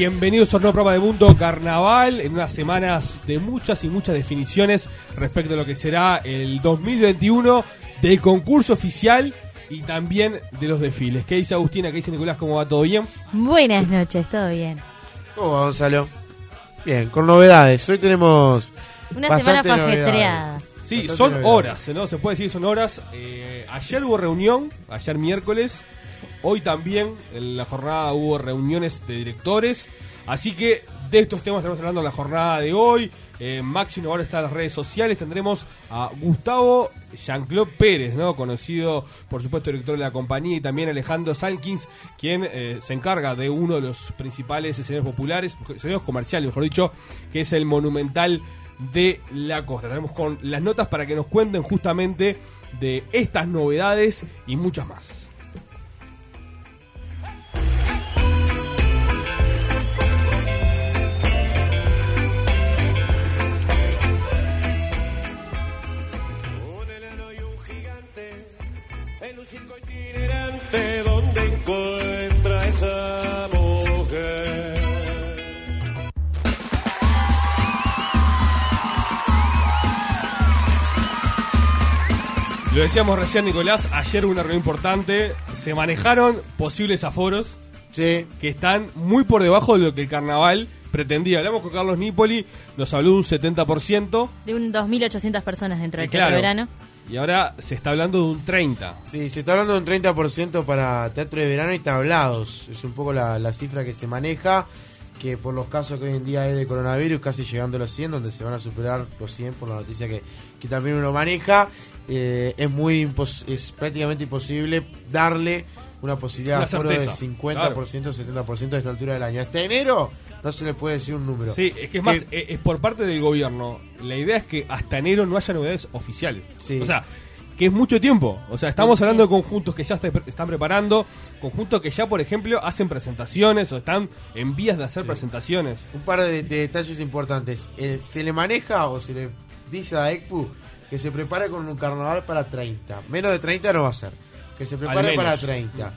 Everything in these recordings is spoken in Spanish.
Bienvenidos a una prueba de Mundo Carnaval en unas semanas de muchas y muchas definiciones respecto a lo que será el 2021 del concurso oficial y también de los desfiles. ¿Qué dice Agustina? ¿Qué dice Nicolás? ¿Cómo va? ¿Todo bien? Buenas noches, todo bien. ¿Cómo va, Gonzalo? Bien, con novedades. Hoy tenemos Una bastante semana fajetreada. Sí, Bastante son novedades. horas, ¿no? Se puede decir que son horas. Eh, ayer hubo reunión, ayer miércoles. Hoy también en la jornada hubo reuniones de directores. Así que de estos temas estaremos hablando en la jornada de hoy. Eh, Máximo ahora está en las redes sociales. Tendremos a Gustavo Jean-Claude Pérez, ¿no? conocido por supuesto director de la compañía, y también Alejandro Salkins, quien eh, se encarga de uno de los principales escenarios populares, escenarios comerciales, mejor dicho, que es el Monumental de la Costa. Tenemos con las notas para que nos cuenten justamente de estas novedades y muchas más. Donde encuentra esa mujer. Lo decíamos recién, Nicolás, ayer hubo una reunión importante, se manejaron posibles aforos Sí, que están muy por debajo de lo que el carnaval pretendía. Hablamos con Carlos Nipoli, nos habló de un 70%, De un 2.800 personas dentro del claro, teatro verano. Y ahora se está hablando de un 30%. sí, se está hablando de un 30% para teatro de verano y tablados. Es un poco la, la cifra que se maneja, que por los casos que hoy en día hay de coronavirus, casi llegando a los 100, donde se van a superar los 100 por la noticia que, que también uno maneja, eh, es muy impos- es prácticamente imposible darle una posibilidad de aforo de certeza, 50%, 70% a esta altura del año. Hasta enero no se le puede decir un número. Sí, es que es más, eh, es por parte del gobierno. La idea es que hasta enero no haya novedades oficiales. Sí. O sea, que es mucho tiempo. O sea, estamos Sí. hablando de conjuntos que ya está- están preparando, conjuntos que ya, por ejemplo, hacen presentaciones o están en vías de hacer presentaciones. Un par de, de detalles importantes. Eh, se le maneja o se le dice a ECPU que se prepare con un carnaval para 30. Menos de 30 no va a ser. Que se prepare para 30.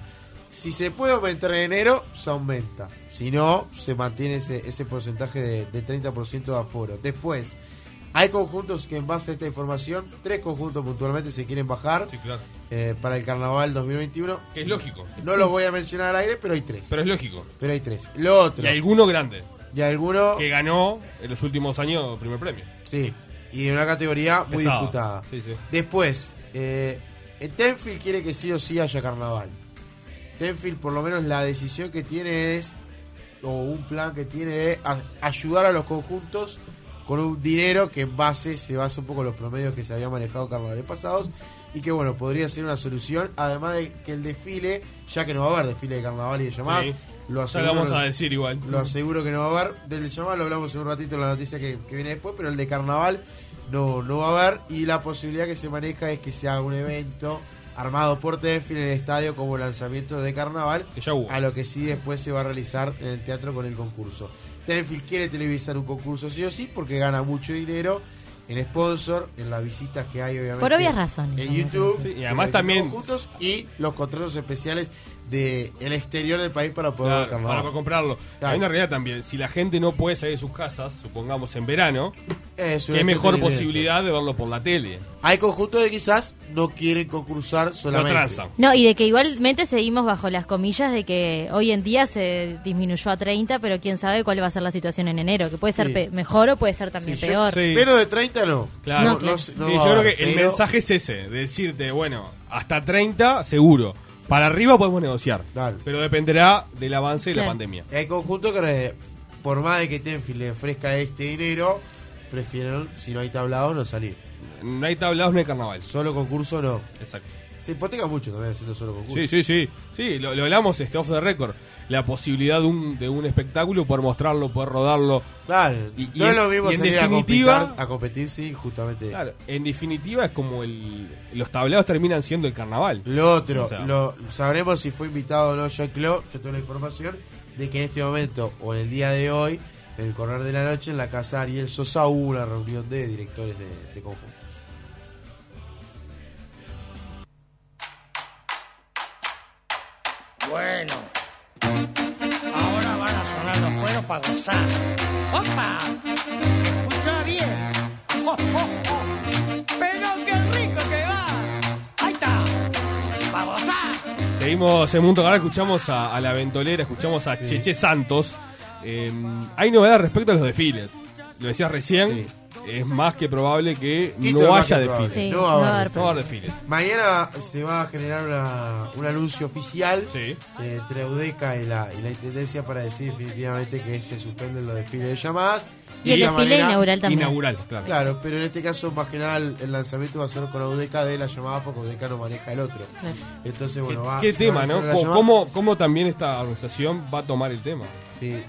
Si se puede aumentar en enero, se aumenta. Si no, se mantiene ese, ese porcentaje de, de 30% de aforo. Después, hay conjuntos que en base a esta información, tres conjuntos puntualmente se quieren bajar claro. eh, para el carnaval 2021. Que es lógico. No los voy a mencionar al aire, pero hay tres. Pero es lógico. Pero hay tres. Lo otro. Y alguno grande, Y alguno. que ganó en los últimos años primer premio. Sí, y de una categoría muy Pesado. disputada. Sí, sí. Después, eh, Tenfield quiere que sí o sí haya carnaval. Tenfield, por lo menos, la decisión que tiene es, o un plan que tiene de a- ayudar a los conjuntos con un dinero que en base se basa un poco en los promedios que se habían manejado carnavales pasados y que, bueno, podría ser una solución. Además de que el desfile, ya que no va a haber desfile de carnaval y de llamadas, Sí. lo aseguro. vamos a decir igual. Lo aseguro que no va a haber. Del llamado lo hablamos en un ratito en la noticia que, que viene después, pero el de carnaval no, no va a haber. Y la posibilidad que se maneja es que se haga un evento armado por Tenfield en el estadio como lanzamiento de carnaval, Que ya hubo. a lo que sí después se va a realizar en el teatro con el concurso. Tenfield quiere televisar un concurso sí o sí porque gana mucho dinero en sponsor, en las visitas que hay obviamente. Por obvias razones, En YouTube. Sí, y de además los también- conjuntos y los contratos especiales del el exterior del país para poder Claro, para comprarlo. Claro. Hay una realidad también. Si la gente no puede salir de sus casas, supongamos en verano, qué mejor entretenimiento. posibilidad de verlo por la tele. Hay conjuntos que quizás no quieren concursar No solamente. transan. No, y de que igualmente seguimos bajo las comillas de que hoy en día se disminuyó a 30, pero quién sabe cuál va a ser la situación en enero, que puede ser Sí. pe- mejor o puede ser también Sí, yo- peor. Sí. Menos de 30 no. Claro. No, No, claro. no- Sí, no yo creo que el pero- mensaje es ese, de decirte, bueno, hasta 30 seguro. Para arriba podemos negociar. Pero dependerá del avance de la Claro. pandemia. Hay conjuntos que, por más de que Tenfield le ofrezca este dinero, prefieren, si no hay tablado, no salir. No hay tablados, no hay carnaval. Solo concurso no. Exacto. Se hipoteca mucho también haciendo solo concurso. Sí, sí, sí. Sí, lo, lo hablamos este off the record. La posibilidad de un, de un espectáculo, poder mostrarlo, poder rodarlo. Claro. Y- y no en- lo mismo y en salir definitiva- a, competir, a competir, sí, justamente. Claro, en definitiva es como el, los tablados terminan siendo el carnaval. Lo otro, O sea. lo, sabremos si fue invitado o no Jack Claude. Yo tengo la información de que en este momento, o en el día de hoy, en el correr de la noche, en la casa Ariel Sosa hubo una reunión de directores de, de conjuntos. Bueno, ahora van a sonar los cueros para gozar. ¡Opa! Escucha bien. ¡Oh, oh, oh! Pero qué rico que va. Ahí está. ¡Para gozar! Seguimos en Mundo Canal, escuchamos a, a la ventolera, escuchamos a Cheche Santos. Eh, hay novedades respecto a los desfiles. Lo decías recién, es más que probable que Esto no haya. Sí, no va a no va a haber No va a haber desfiles. Mañana se va a generar una- un anuncio oficial Sí. eh, entre Udeca y la, y la Intendencia para decir definitivamente que se suspenden los desfiles de llamadas. Y el de desfile manera- inaugural también. Inaugural, claro. Claro, pero en este caso más que nada el, el lanzamiento va a ser con Udeca de la llamada porque Udeca no maneja el otro. Claro. Entonces, ¿Qué, bueno, va qué tema, va a no? ¿Cómo, ¿Cómo también esta organización va a tomar el tema? Sí,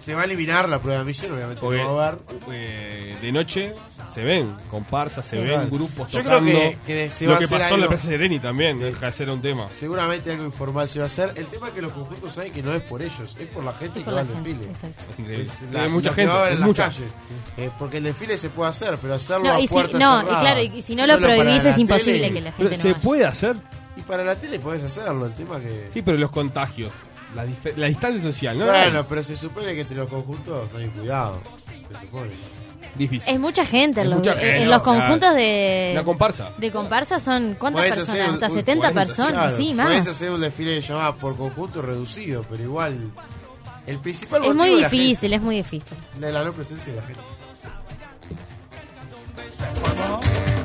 se va a eliminar la prueba de misión, obviamente Porque no va a haber. eh, de noche se ven comparsas, se Sí. ven Claro. grupos Yo creo tocando. que- que se va Lo a que hacer pasó en la algo- Plaza Sereni también, deja de ser un tema. Seguramente algo informal se va a hacer. El tema es que los conjuntos saben que no es por ellos, es por la gente que va al desfile. exacto. Es increíble. Es Hay mucha gente, va a haber es en las calles. Eh, porque el desfile se puede hacer, pero hacerlo No, a y si, puertas no, y claro, y si no lo prohibís es imposible tele. que la Pero gente ¿Se no vaya. puede hacer? Y para la tele podés hacerlo, el tema que... Sí, pero los contagios, la, la distancia social, ¿no? Bueno, pero se supone que entre los conjuntos no hay cuidado. Se supone. Difícil. Es mucha gente. En Es los, mucha en gente, los claro. conjuntos de, Una comparsa. de comparsa son, ¿cuántas Podés personas? Hasta un 70 40, personas, Claro, sí, más. hacer un desfile de llamadas por conjunto reducido, pero igual... El principal Es muy la difícil, es muy difícil. gente- de la no presencia de la gente. formó.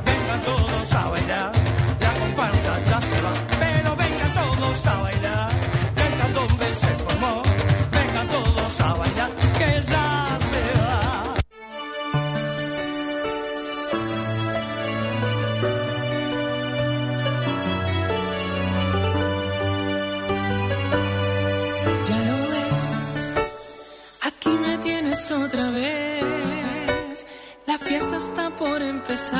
Vengan todos a bailar, otra vez. La fiesta está por empezar,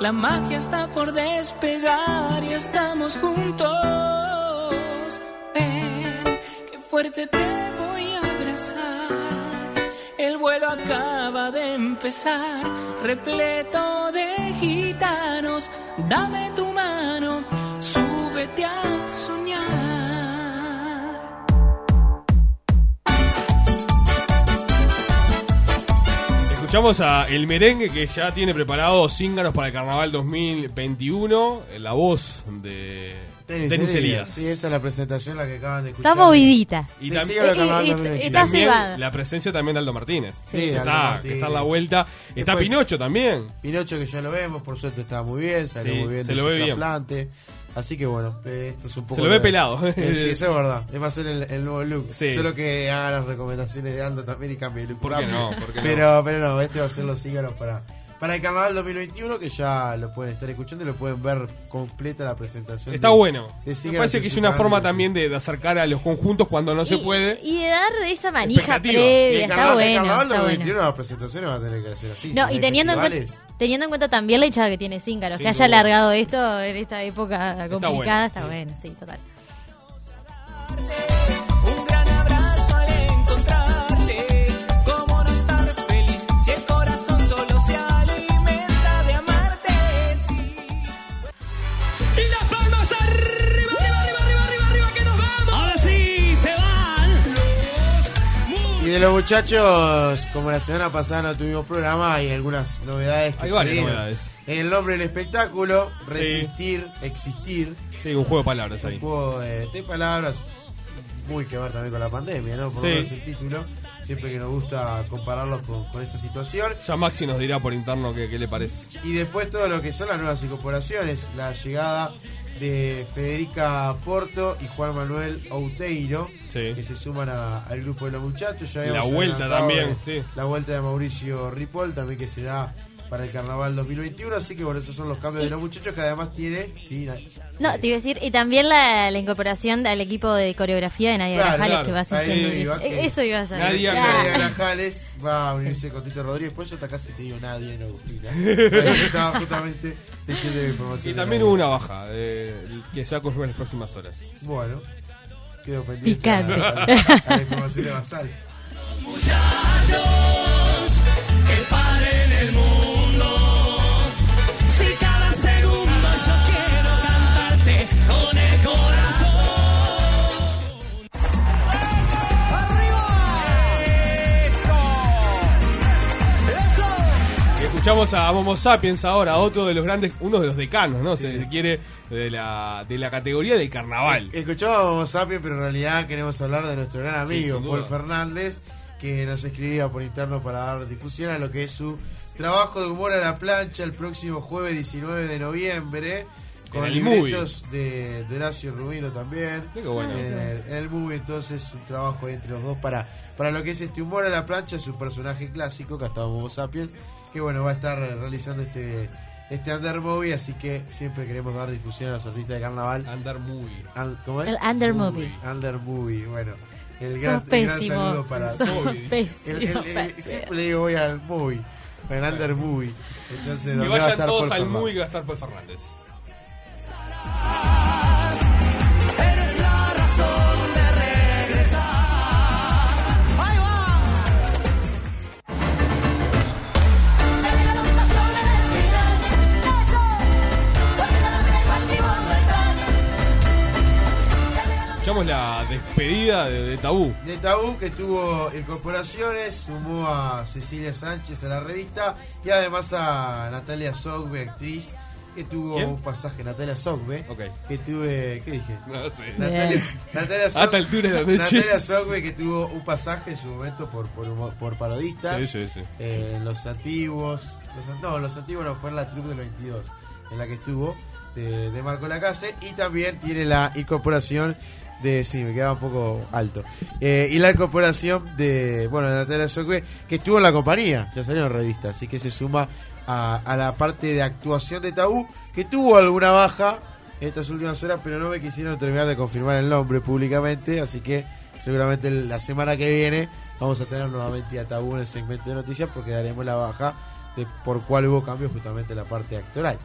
la magia está por despegar y estamos juntos. Ven, qué fuerte te voy a abrazar. El vuelo acaba de empezar, repleto de gitanos. Dame tu mano, súbete a Escuchamos a El Merengue que ya tiene preparados cíngaros para el Carnaval 2021. eh, La voz de Tenis Denis Elías. Sí, esa es la presentación la que acaban de escuchar. Está movidita. Y, tam- sigue la carnaval y- y- 2021. está también cebada. la presencia también de Aldo Martínez. Sí, que, Aldo está, Martínez. que está en la vuelta. Está Después- Pinocho también. Pinocho que ya lo vemos, por suerte está muy bien, salió Sí, muy bien se lo ve bien. Así que bueno, esto es un poco. Se lo ve de- pelado. Eh, sí, eso es verdad. Es va a ser el, el nuevo look. Sí. Solo que haga las recomendaciones de Aldo también y cambie el look. ¿Por qué no? ¿Por qué no? pero, pero no, este va a ser los cígaros para, para el carnaval 2021, que ya lo pueden estar escuchando y lo pueden ver completa la presentación. Está de- bueno. de Me parece que es una forma de- también de, de acercar a los conjuntos cuando no se puede. Y de dar esa manija previa, el está carnaval, el bueno. carnaval Está 2021 bueno. las presentaciones van a tener que ser así. No, si y teniendo en, cuenta, teniendo en cuenta también la hinchada que tiene Cíngaros, Sin que haya duda. alargado esto en esta época complicada, bueno, está bueno, sí, total. Los muchachos, como la semana pasada no tuvimos programa, hay algunas novedades que Hay se varias dieron. novedades. El nombre del espectáculo, Sí. resistir, existir, Sí, un juego de palabras un ahí. juego de, de palabras muy que ver también con la pandemia, ¿no? Por lo Sí. menos el título, siempre que nos gusta compararlo con, con esa situación. Ya Maxi nos dirá por interno qué, qué le parece. Y después todo lo que son las nuevas incorporaciones, la llegada de Federica Porto y Juan Manuel Outeiro, Sí. que se suman a- al grupo de los muchachos. Ya la vuelta también, de- sí. La vuelta de Mauricio Ripoll, también que será para el carnaval 2021. Así que bueno, esos son los cambios de los muchachos que además tiene. Sí, No, te iba a decir, y también la, la incorporación al equipo de coreografía de Nadia Claro, Grajales, claro. que va a ser quien- eso iba, que- Eso iba a ser. Nadia-. Nadia Grajales va a unirse con Tito Rodríguez. Por eso hasta casi te digo nadie, no Agustina. Estaba justamente diciendo información. Y también hubo una baja eh, que se va a en las próximas horas. Bueno, quedo pendiente Picante. A, a- a la información de Basal. que paren el mundo. Escuchamos a Momo Sapiens ahora, otro de los grandes, uno de los decanos, ¿no? Se quiere de la, de la categoría del carnaval. Escuchábamos Sapien, pero en realidad queremos hablar de nuestro gran amigo. Paul Fernández, que nos escribía por interno para dar difusión a lo que es su trabajo de humor a la plancha el próximo jueves 19 de noviembre. Con el libretos de, de Horacio Rubino también. Qué bueno. En el, en el movie, entonces, un trabajo entre los dos para, para lo que es este humor a la plancha, su personaje clásico, que hasta Homo Sapiens, que bueno, va a estar realizando este, este Under Movie, así que siempre queremos dar difusión a los artistas de carnaval. Muy. An- ¿Cómo es? El Under Movie. Under Movie, bueno. El gran, el gran saludo para Movie. Pepe. siempre le digo voy al movie, el Under Movie. Entonces, Que ¿dónde va a vayan estar todos Paul al Fernández? muy que va a estar Paul Fernández. Escuchamos la despedida de, de Tabú. De Tabú que tuvo incorporaciones, sumó a Cecilia Sánchez a la revista y además a Natalia Sogbe, actriz, que tuvo ¿Quién? un pasaje, Natalia Sogbe, que tuve, ¿qué dije? No sé. Natalia, Natalia A esta altura de la noche. Natalia Sogbe que tuvo un pasaje en su momento por, por, humor- por parodistas. Sí, sí, sí. eh, en los antiguos, los- no, los antiguos no, fue en la troupe del 22, en la que estuvo, de, de Marco Lacase, y también tiene la incorporación de, sí, me quedaba un poco alto, Eh, y la incorporación de, bueno, de Natalia Socbe, que estuvo en la compañía, ya salió en revista, así que se suma a, a la parte de actuación de Tabú, que tuvo alguna baja estas últimas horas, pero no me quisieron terminar de confirmar el nombre públicamente, así que seguramente la semana que viene vamos a tener nuevamente a Tabú en el segmento de noticias porque daremos la baja de por cuál hubo cambios justamente en la parte actoral.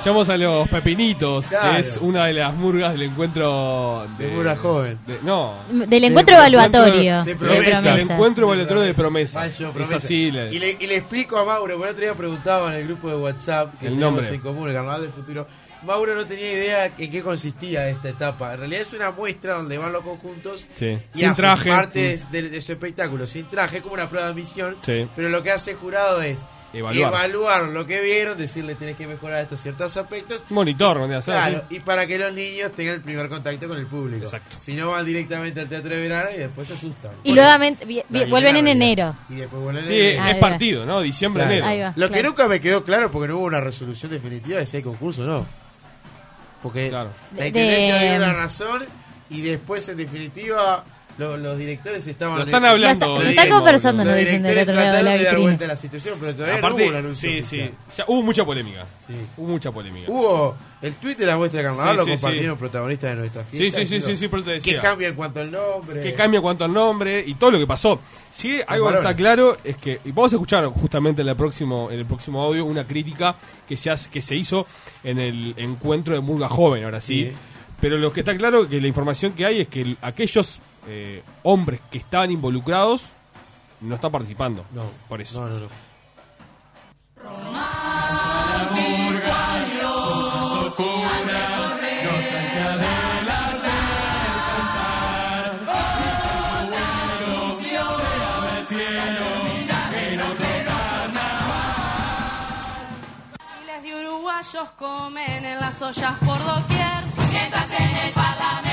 Escuchamos a los Pepinitos, Claro. que es una de las murgas del encuentro de. De murga joven. de- no. Del encuentro de- evaluatorio. de de promesa. El promesas. encuentro evaluatorio de promesa. Mayo, Es promesa. así. Y, le, y le explico a Mauro, porque el otro día preguntaba en el grupo de WhatsApp que El tenemos nombre. en común, el Carnaval del Futuro. Mauro no tenía idea en qué consistía esta etapa. En realidad es una muestra donde van los conjuntos Sí. y Sin hacen traje. partes de, de su espectáculo, sin traje, es como una prueba de misión. Sí. Pero lo que hace el jurado es Evaluar. evaluar lo que vieron, decirle tenés que mejorar estos ciertos aspectos. Monitor, ¿no? O sea, Claro, y para que los niños tengan el primer contacto con el público. Exacto. Si no, van directamente al teatro de verano y después se asustan. Y luego vuelven en enero. Y después vuelven Sí, en enero. Ahí es partido, ¿no? Diciembre, Claro. enero. Va. Lo que nunca me quedó claro, porque no hubo una resolución definitiva de si hay concurso o no. Porque Claro. la De- intendencia de- dio una razón y después, en definitiva, Lo- los directores estaban. Lo están hablando. Lo está- de lo conversando, dicen del otro lado de la dar vuelta a la situación, pero todavía no hubo un Aparte, anuncio. sí, sí. Ya hubo mucha polémica. Sí. Hubo mucha polémica. Hubo el tweet de la muestra de carnaval, Sí, lo sí, compartieron sí. protagonistas de nuestra Sí, fiesta. sí, sí, sí, sí, por eso te Que decía. cambia en cuanto al nombre. que cambia en cuanto al nombre y todo lo que pasó. Sí, algo que está claro es que y vamos a escuchar justamente en el próximo en el próximo audio una crítica que se hace- que se hizo en el encuentro de Murga Joven, ahora sí. Sí. Pero lo que está claro que la información que hay es que el- aquellos eh, hombres que estaban involucrados no están participando. No, por eso. No, no, no. Uruguayos comen en las ollas por doquier. Mientras en el Parlamento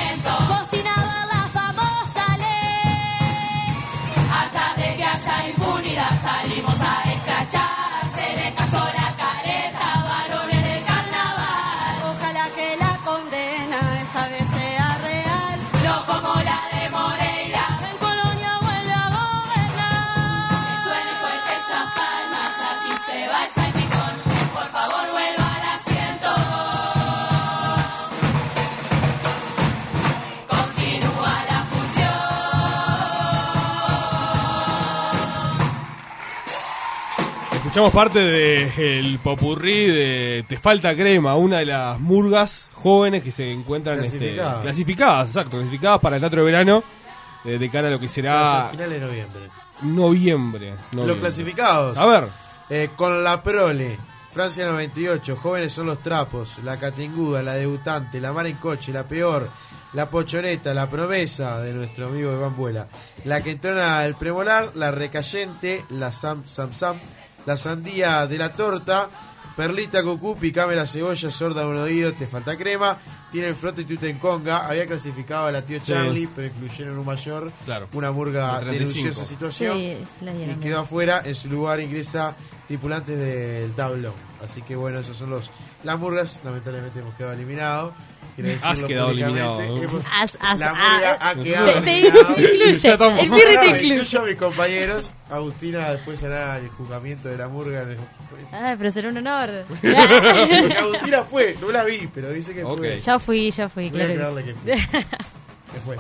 salimos a Escuchamos parte del popurrí de Te falta crema, una de las murgas jóvenes que se encuentran este, Clasificadas. exacto, clasificadas para el teatro de verano eh, de cara a lo que será final de noviembre. noviembre. Los clasificados. A ver, Eh, con la prole, Francia 98, jóvenes son los trapos, la catinguda, la debutante, la mar en coche, la peor, la pochoneta, la promesa de nuestro amigo Iván Vuela, la que entona el premolar, la recayente, la sam sam sam, la sandía de la torta, perlita cucú, picame la cebolla, sorda de un oído, te falta crema, tiene el frote y tutenconga, había clasificado a la tío Sí. Charlie, pero incluyeron un mayor, Claro. una 35. denunció esa situación Sí, y quedó afuera. En su lugar ingresa tripulantes del tablón. Así que bueno, esos son los. Las murgas, lamentablemente hemos quedado eliminados. Has quedado eliminado. Hemos- As- as- la murga ha quedado Te, te incluye, el birri te incluye. a mis compañeros. Agustina después hará el juzgamiento de la murga. en el- Ah, pero será un honor. Porque Agustina fue, no la vi, pero dice que fue. ya fui, ya fui, Voy a claro. creerle que que sí. fue. Que fue.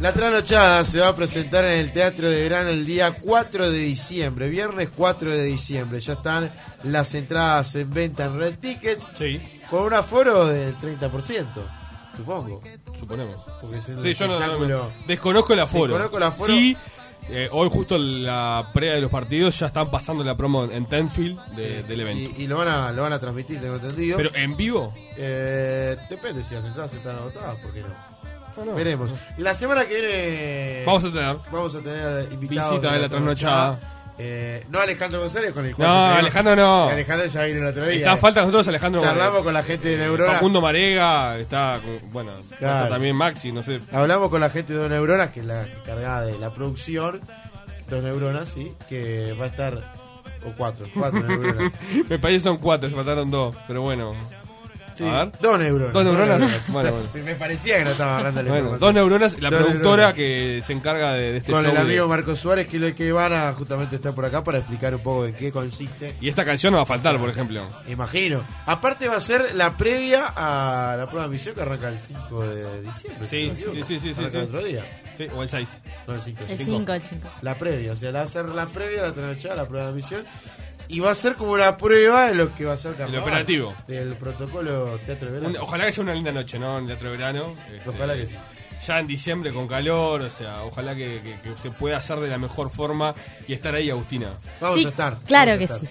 La trasnochada se va a presentar en el Teatro de Verano el día 4 de diciembre, viernes 4 de diciembre. Ya están las entradas en venta en Red Tickets sí, con un aforo del 30%, supongo. suponemos. Porque es un Sí, yo no, no- desconozco el aforo. Desconozco el aforo. Sí, eh, hoy justo la previa de los partidos ya están pasando la promo en Tenfield de- del evento. Y, y lo, van a, lo van a transmitir, tengo entendido. Pero en vivo, Eh, depende si las entradas están agotadas, ¿por qué no? No. Veremos. La semana que viene vamos a tener. vamos a tener invitados Visita de la trasnochada. Eh, no Alejandro González con el cual No, Alejandro no. Alejandro ya vino el otro día. Está eh. falta nosotros Alejandro Charlamos con la gente de Neurona. Facundo Marega, está con- bueno, Claro. está también Maxi, no sé. Hablamos con la gente de Dos Neuronas, que es la encargada de la producción. Dos Neuronas, sí, que va a estar. O cuatro, cuatro neuronas. Me parece que son cuatro, se faltaron dos, pero bueno. Sí, A ver. dos neuronas. Dos neuronas. Bueno, bueno. Me parecía que no estaba hablando de la Bueno, dos neuronas, la Dos productora neuronas. que se encarga de, de este Con show. el de- amigo Marco Suárez, que, lo que van a justamente estar por acá para explicar un poco en qué consiste. Y esta canción no va a faltar, por ejemplo. Imagino. Aparte va a ser la previa a la prueba de misión que arranca el 5 de diciembre. Sí, si sí, sí, sí, sí, otro día. Sí, o el 6. No, el 5. El Cinco. 5, el 5. La previa, o sea, la va a ser la previa, la trasnochada, la prueba de misión. Y va a ser como una prueba de lo que va a ser carnaval. operativo. Del protocolo Teatro de Verano. Ojalá que sea una linda noche, ¿no? En el teatro de verano. Este, Ojalá que sí. Ya en diciembre con calor, o sea, ojalá que, que- que se pueda hacer de la mejor forma y estar ahí, Agustina. Vamos Sí, a estar. claro que estar. sí.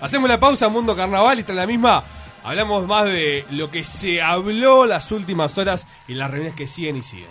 Hacemos la pausa, Mundo Carnaval, y tras la misma hablamos más de lo que se habló las últimas horas y las reuniones que siguen y siguen.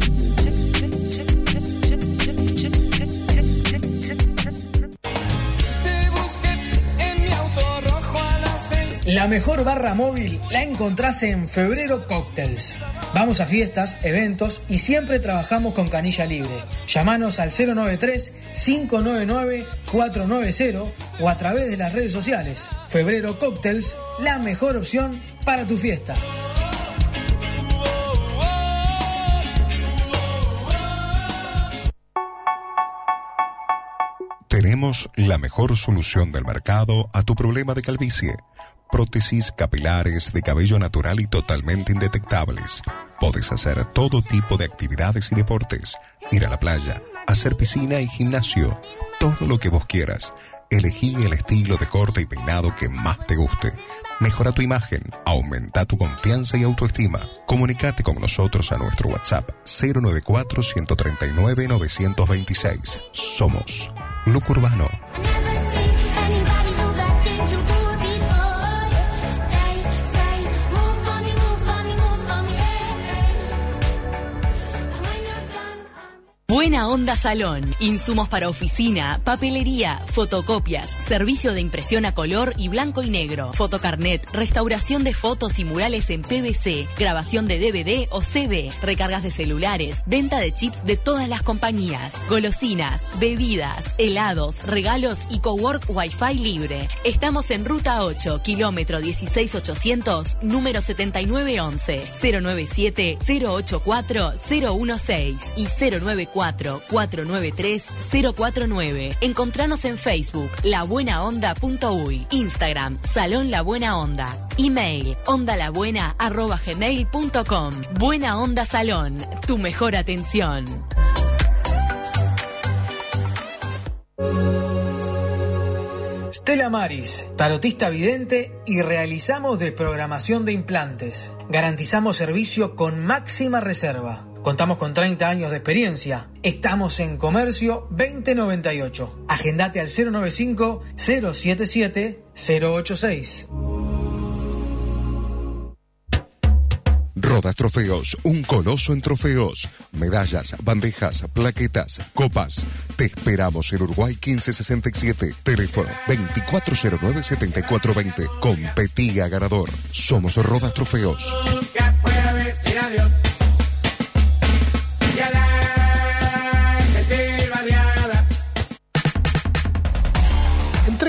La mejor barra móvil la encontrás en Febrero Cocktails. Vamos a fiestas, eventos y siempre trabajamos con canilla libre. Llámanos al 093-599-490 o a través de las redes sociales. Febrero Cocktails, la mejor opción para tu fiesta. Tenemos la mejor solución del mercado a tu problema de calvicie. Prótesis capilares de cabello natural y totalmente indetectables. Puedes hacer todo tipo de actividades y deportes. Ir a la playa, hacer piscina y gimnasio. Todo lo que vos quieras. Elegí el estilo de corte y peinado que más te guste. Mejora tu imagen, aumenta tu confianza y autoestima. Comunicate con nosotros a nuestro WhatsApp 094 139 926. Somos Look Urbano. Buena Onda Salón. Insumos para oficina, papelería, fotocopias, servicio de impresión a color y blanco y negro, fotocarnet, restauración de fotos y murales en PVC, grabación de DVD o CD, recargas de celulares, venta de chips de todas las compañías, golosinas, bebidas, helados, regalos y cowork Wi-Fi libre. Estamos en Ruta 8, kilómetro 16800, número 7911, 097 084 016 y 094 493 049. Encontranos en Facebook labuenaonda.uy, Instagram Salón La Buena Onda, email ondalabuena@gmail.com. Buena Onda Salón, tu mejor atención. Stella Maris, tarotista vidente y realizamos desprogramación de implantes. Garantizamos servicio con máxima reserva. Contamos con 30 años de experiencia. Estamos en Comercio 2098. Agendate al 095 077 086. Rodas Trofeos, un coloso en trofeos, medallas, bandejas, plaquetas, copas. Te esperamos en Uruguay 1567, teléfono 2409-7420. Competía ganador. Somos Rodas Trofeos. Nunca puede decir adiós.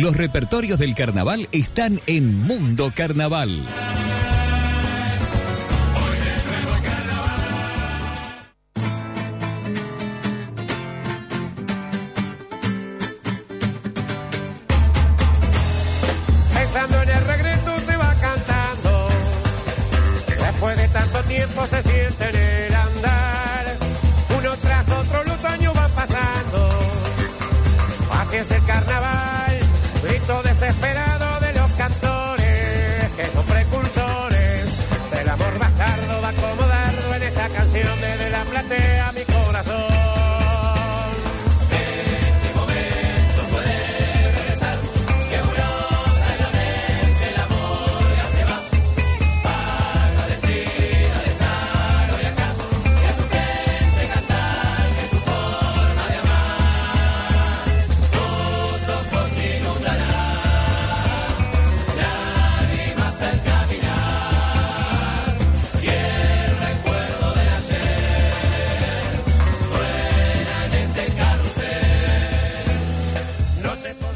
Los repertorios del carnaval están en Mundo Carnaval.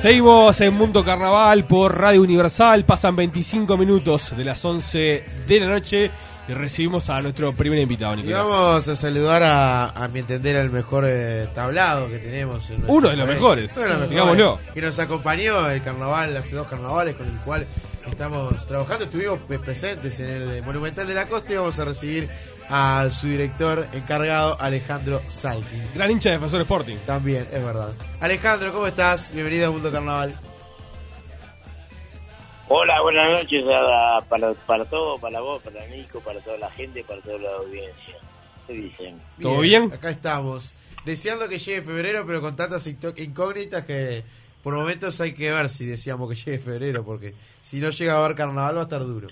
Seguimos en Mundo Carnaval por Radio Universal. Pasan 25 minutos de las 11 de la noche y recibimos a nuestro primer invitado, Y Nicolás. vamos a saludar a, a mi entender, al mejor eh, tablado que tenemos. en Uno de los país. mejores, Uno de los mejores. digámoslo. Que nos acompañó el carnaval, hace dos carnavales, con el cual estamos trabajando. Estuvimos presentes en el Monumental de la Costa y vamos a recibir a su director encargado, Alejandro Salkin. Gran hincha de Defensor Sporting. También, es verdad. Alejandro, ¿cómo estás? Bienvenido a Mundo Carnaval. Hola, buenas noches a- para, para todo, para vos, para Nico, para toda la gente, para toda la audiencia. ¿Qué dicen? ¿Todo bien? Acá estamos. Deseando que llegue febrero, pero con tantas incó- incógnitas que por momentos hay que ver si decíamos que llegue febrero, porque si no llega a haber carnaval va a estar duro.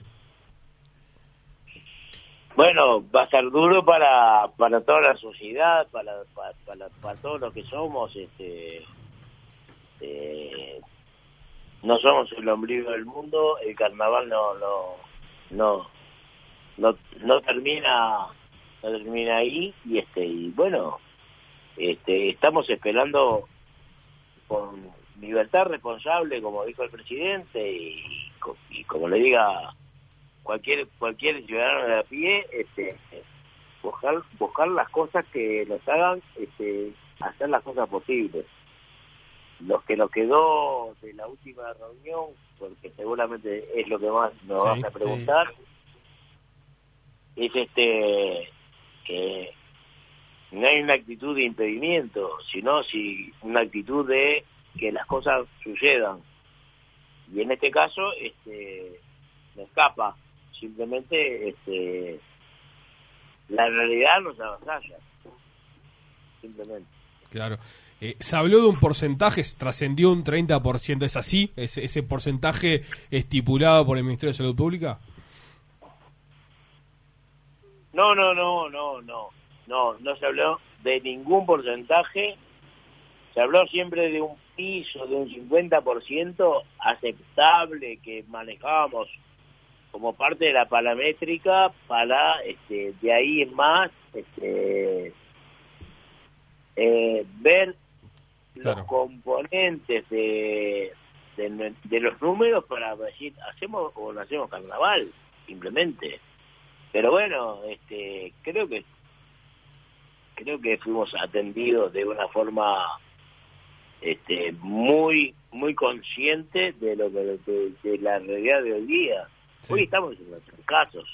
Bueno, va a ser duro para, para toda la sociedad, para, para, para, para todos los que somos. este eh, No somos el ombligo del mundo, el carnaval no no no no, no termina no termina ahí y este y bueno este estamos esperando con libertad responsable como dijo el presidente y, co- y como le diga cualquier cualquier ciudadano de a pie este buscar buscar las cosas que nos hagan este hacer las cosas posibles. Lo que nos quedó de la última reunión porque seguramente es lo que más nos Sí, vas a preguntar es este que no hay una actitud de impedimento sino si una actitud de que las cosas sucedan. Y en este caso este me escapa simplemente este la realidad nos avasalla simplemente Claro. Eh, se habló de un porcentaje, trascendió un 30%. ¿Es así? ¿Ese, ese porcentaje estipulado por el Ministerio de Salud Pública? No, no, no, no, no, no, no se habló de ningún porcentaje, se habló siempre de un piso, de un 50% aceptable que manejábamos como parte de la paramétrica para, este, de ahí en más, este, eh, ver los componentes de, de, de los números para decir, hacemos o no hacemos carnaval, simplemente. Pero bueno, este, creo que creo que fuimos atendidos de una forma este, muy muy consciente de lo que de, de la realidad de hoy día. Hoy estamos en casos.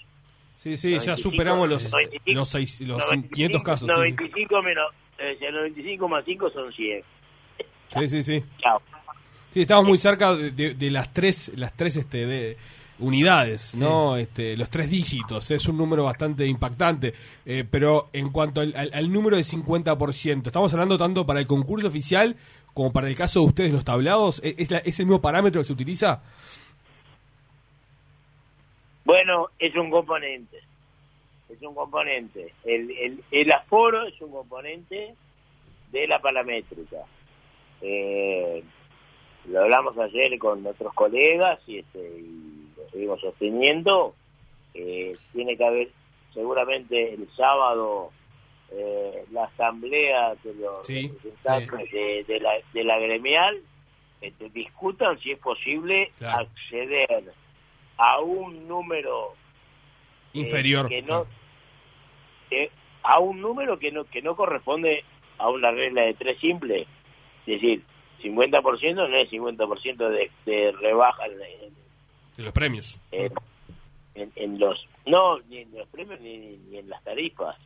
Sí, sí, ya 95, superamos los, 95, los, seis- los 95, 500 casos. sí. 95 menos, eh, 95 más 5 son 100. Sí, sí, sí. Chao. Sí, estamos muy cerca de, de- de las tres, las tres este, de unidades, ¿no? Este, los tres dígitos, es un número bastante impactante. Eh, pero en cuanto al, al- al número de 50%, estamos hablando tanto para el concurso oficial como para el caso de ustedes, los tablados. ¿Es, es la- es el mismo parámetro que se utiliza? Bueno, es un componente. Es un componente. El, el, el aforo es un componente de la paramétrica. Eh, lo hablamos ayer con otros colegas y, este, y lo seguimos sosteniendo. Eh, tiene que haber seguramente el sábado eh, la asamblea de los Sí, representantes de, de la, de la gremial este, discutan si es posible Claro. acceder a un número eh, Inferior. que no eh, a un número que no que no corresponde a una regla de tres simple es decir 50% no es 50% de, de rebaja en, en- De los premios. en, en- en los no ni en los premios ni, ni en las tarifas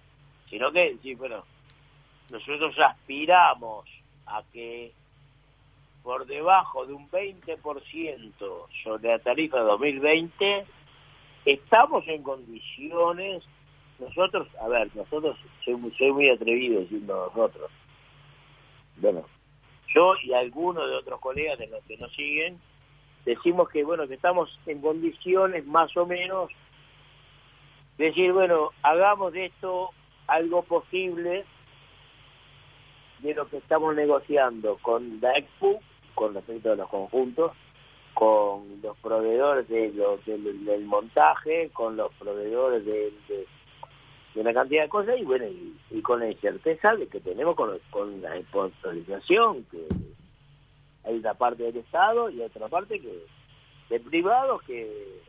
sino que sí bueno nosotros aspiramos a que por debajo de un 20% sobre la tarifa 2020 estamos en condiciones nosotros a ver nosotros soy, muy- soy muy atrevido diciendo nosotros. Bueno yo y algunos de otros colegas de los que nos siguen decimos que bueno que estamos en condiciones más o menos de decir bueno hagamos de esto algo posible de lo que estamos negociando con la EXPU con respecto a los conjuntos con los proveedores de los- del, montaje con los proveedores de, una cantidad de cosas y bueno y, y con la incerteza de que tenemos con, con la sponsorización que hay una parte del Estado y otra parte que de privados que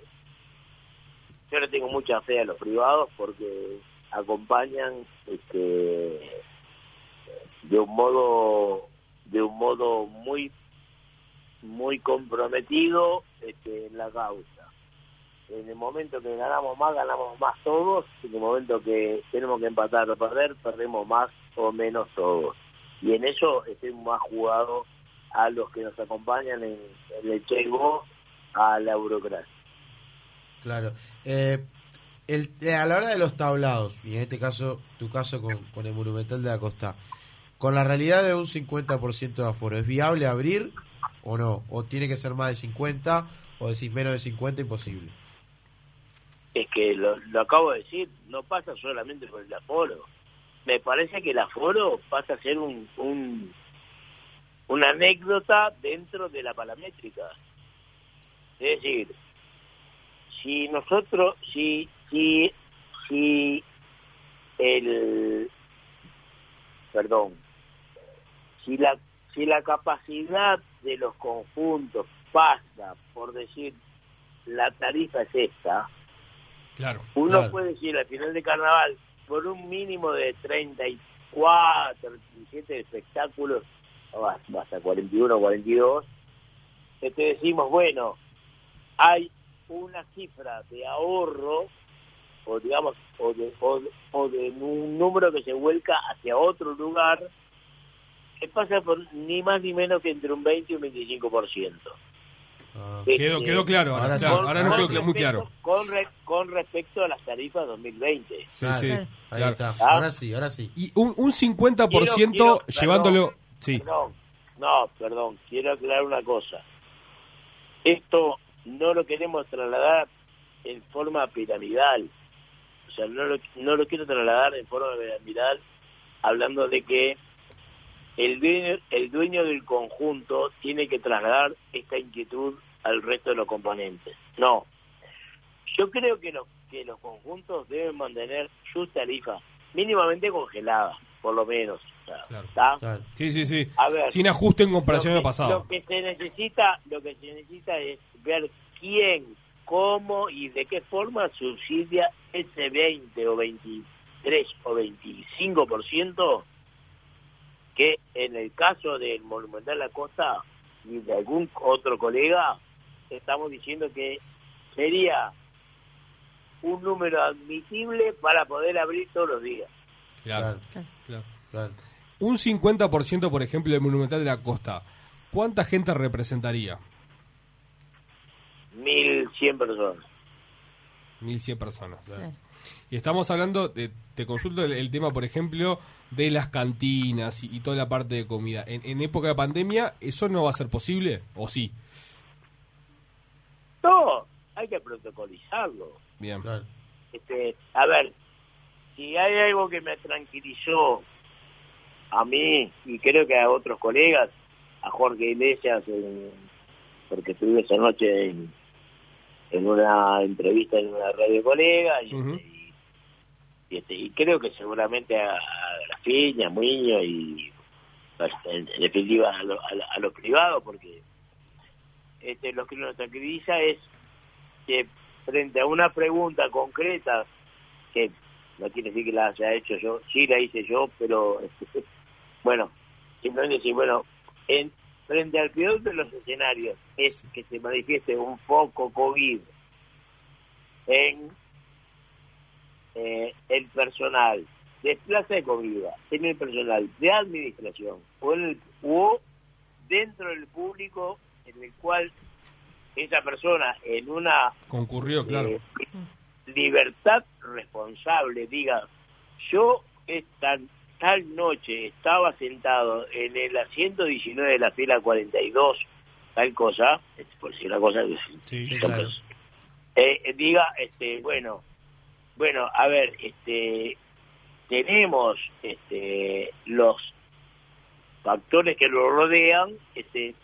yo le tengo mucha fe a los privados porque acompañan este de un modo de un modo muy muy comprometido este, en la causa. En el momento que ganamos más ganamos más todos en el momento que tenemos que empatar o perder perdemos más o menos todos. Y en eso estoy más jugado a los que nos acompañan en, en el Chego a la burocracia. Claro. Eh, el, eh, a la hora de los tablados, y en este caso, tu caso con, con el Monumental de la con la realidad de un 50% de aforo, ¿es viable abrir o no? ¿O tiene que ser más de 50 o decís menos de 50 imposible? es que lo, lo acabo de decir, no pasa solamente por el aforo. Me parece que el aforo pasa a ser un, un una anécdota dentro de la paramétrica. Es decir, si nosotros, si, si, si el, perdón, si la, si la capacidad de los conjuntos pasa, por decir, la tarifa es esta, Claro. uno claro. puede decir al final de carnaval, por un mínimo de 34, 37 espectáculos, o hasta 41, 42, que te decimos, bueno, hay una cifra de ahorro, o digamos, o de, o, o de un número que se vuelca hacia otro lugar, pasa por ni más ni menos que entre un 20 y un 25%. Quedó, quedó claro, ahora, claro, Con- ahora con quedó muy respecto- claro. Con, re- con respecto a las tarifas 2020. Sí, Claro, sí. ahí claro. está. Ah. Ahora sí, ahora sí. Y un, un 50% Quiero- quiero- llevándolo... perdón, Sí, Perdón, no, perdón, quiero aclarar una cosa. Esto no lo queremos trasladar en forma piramidal. O sea, no lo, no lo quiero trasladar en forma piramidal hablando de que el dueño, el dueño del conjunto tiene que trasladar esta inquietud al resto de los componentes. No. Yo creo que los, que los conjuntos deben mantener sus tarifas mínimamente congeladas, por lo menos. o sea, ¿está? sí, sí, sí. A ver, Sin ajuste en comparación lo al pasado. Lo que se necesita, lo que se necesita es ver quién, cómo y de qué forma subsidia ese 20 o 23 o 25% que en el caso del Monumental La Costa y de algún otro colega estamos diciendo que sería un número admisible para poder abrir todos los días. Claro, claro. Un 50%, por ejemplo, del Monumental de la Costa, ¿cuánta gente representaría? 1.100 personas. 1.100 personas. Y estamos hablando, de, te consulto el, el tema, por ejemplo, de las cantinas y, y toda la parte de comida. En, en época de pandemia, ¿eso no va a ser posible? ¿O sí? No, hay que protocolizarlo. Bien. Este, a ver, si hay algo que me tranquilizó a mí y creo que a otros colegas, a Jorge Iglesias, en- porque estuve esa noche en, en una entrevista en una radio colega y, y, y creo que seguramente a, Grafiña, a Muñoz y en, en definitiva a, lo- a lo- a los privados, porque este, lo que nos tranquiliza es que frente a una pregunta concreta, que no quiere decir que la haya hecho yo, sí la hice yo, pero este, bueno, simplemente decir, bueno, en, frente al peor de los escenarios es que se manifieste un foco COVID en eh, el personal de plaza de comida, en el personal de administración o, en el- o dentro del público en el cual esa persona en una Concurrió, claro. eh, libertad responsable diga yo esta tal noche estaba sentado en el asiento 19 de la fila 42 tal cosa por decir una cosa Sí, claro. eh, diga este bueno bueno a ver este tenemos este los factores que lo rodean este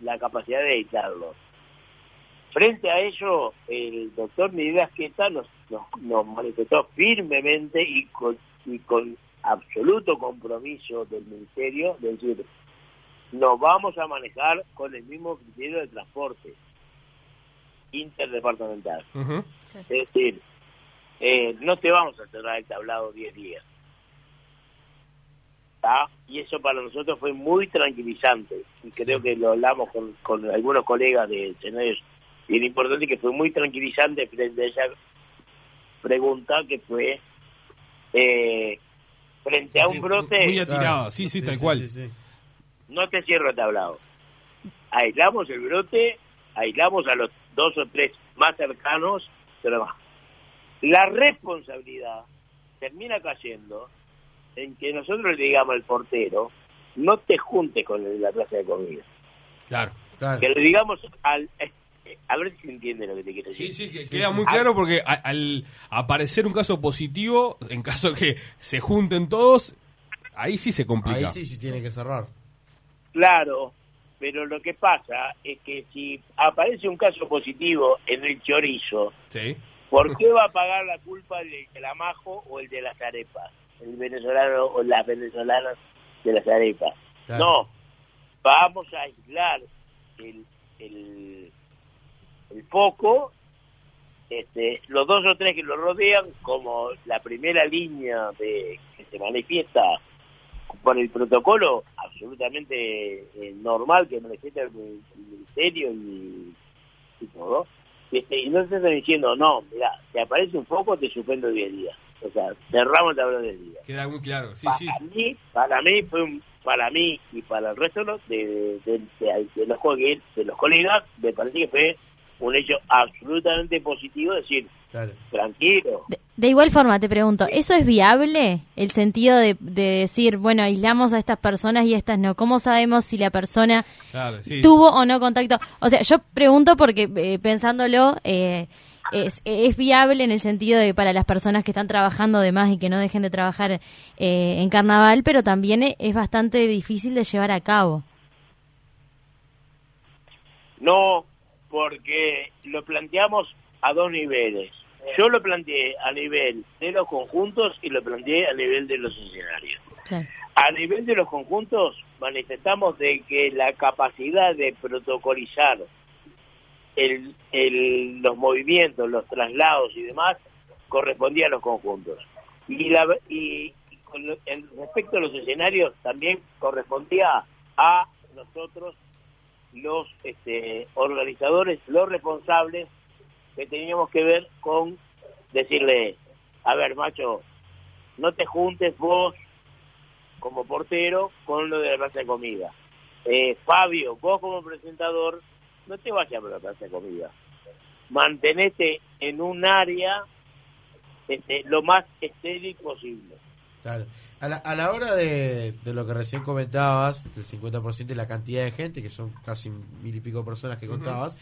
la capacidad de editarlo Frente a ello, el doctor Miguel Asqueta nos, nos, nos manifestó firmemente y con, y con absoluto compromiso del Ministerio de decir, nos vamos a manejar con el mismo criterio de transporte interdepartamental. Es decir, eh, no te vamos a cerrar el tablado 10 días. ¿Tá? Y eso para nosotros fue muy tranquilizante. Y creo que lo hablamos con, con algunos colegas de escenarios bien importante que fue muy tranquilizante frente a esa pregunta que fue eh, frente a un brote. Muy atirado, sí, sí, tal cual. no te cierro el tablado. Aislamos el brote, aislamos a los dos o tres más cercanos, pero más. La responsabilidad termina cayendo en que nosotros le digamos al portero, no te juntes con el de la plaza de comida. Claro. Que le digamos al... A ver si entiende lo que te quiero decir. Sí, sí, que queda muy claro porque a- al aparecer un caso positivo, en caso que se junten todos, ahí sí se complica. Ahí sí, sí tiene que cerrar. Claro, pero lo que pasa es que si aparece un caso positivo en el chorizo, Sí. ¿Por qué va a pagar la culpa el de la Majo o el de las arepas? El venezolano o las venezolanas de las arepas. Claro. No, vamos a aislar el, el, el foco, este, los dos o tres que lo rodean, como la primera línea de que se manifiesta por el protocolo absolutamente eh, normal que manifiesta el, el ministerio y, y todo. Este, y no se están diciendo, no, mira, te aparece un foco, te suspendo 10 días. O sea, cerramos el tablón de días. Queda muy claro, sí, para sí. mí, para mí fue un- para mí y para el resto de, de, de- de- de los de los colegas, me parece que fue un hecho absolutamente positivo, decir, tranquilo, De igual forma, te pregunto, ¿eso es viable? El sentido de, de decir, bueno, aislamos a estas personas y estas no. ¿Cómo sabemos si la persona Claro, sí. tuvo o no contacto? O sea, yo pregunto porque eh, pensándolo, eh, es, es viable en el sentido de para las personas que están trabajando de más y que no dejen de trabajar eh, en carnaval, pero también es bastante difícil de llevar a cabo. no porque lo planteamos a dos niveles. Yo lo planteé a nivel de los conjuntos y lo planteé a nivel de los escenarios. A nivel de los conjuntos manifestamos de que la capacidad de protocolizar el, el- los movimientos, los traslados y demás correspondía a los conjuntos. Y, la, y, y con lo- en respecto a los escenarios también correspondía a nosotros los este, organizadores, los responsables que teníamos que ver con decirle, a ver, macho, no te juntes vos como portero con lo de la plaza de comida. Eh, Fabio, vos como presentador, no te vayas por la plaza de comida. Mantenete en un área este, lo más estéril posible. Claro. A la, a la hora de, de lo que recién comentabas, del 50% y la cantidad de gente, que son casi mil y pico personas que contabas,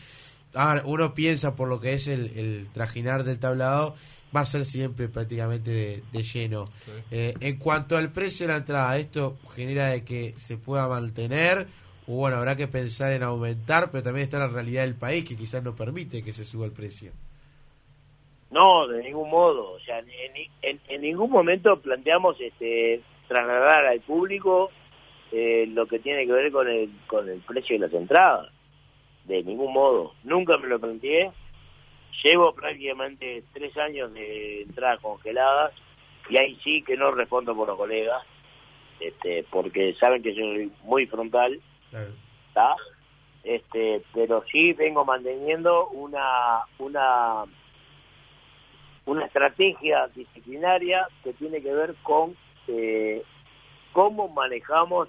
ahora uno piensa por lo que es el, el trajinar del tablado, va a ser siempre prácticamente de, de lleno. Eh, en cuanto al precio de la entrada, ¿esto genera de que se pueda mantener? O bueno, habrá que pensar en aumentar, pero también está la realidad del país que quizás no permite que se suba el precio. No, de ningún modo. O sea, en, en- en ningún momento planteamos este, trasladar al público eh, lo que tiene que ver con el, con el precio de las entradas. De ningún modo. Nunca me lo planteé. Llevo prácticamente tres años de entradas congeladas y ahí sí que no respondo por los colegas, este, porque saben que soy muy frontal. ¿tá? Este, pero sí vengo manteniendo una una una estrategia disciplinaria que tiene que ver con eh, cómo manejamos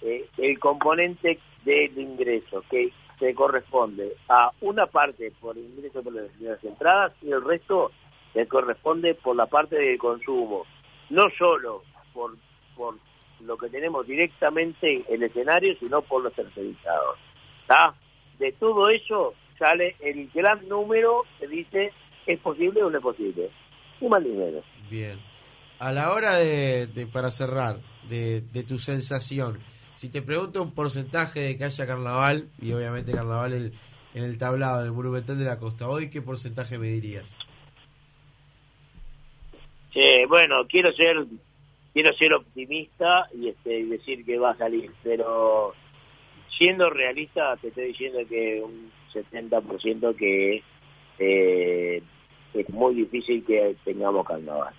eh, el componente del ingreso, que se corresponde a una parte por ingreso por las entradas y el resto le corresponde por la parte del consumo. No solo por, por lo que tenemos directamente en el escenario, sino por los tercerizados. ¿tá? De todo eso sale el gran número que dice es posible o no es posible. Ni más menos. Bien. A la hora de, de- para cerrar, de, de tu sensación, si te pregunto un porcentaje de que haya carnaval, y obviamente carnaval en el tablado, en el Monumental de la Costa, hoy, ¿qué porcentaje me dirías? Sí, bueno, quiero ser quiero ser optimista y este decir que va a salir, pero siendo realista te estoy diciendo que un 70% que eh, es muy difícil que tengamos carnaval.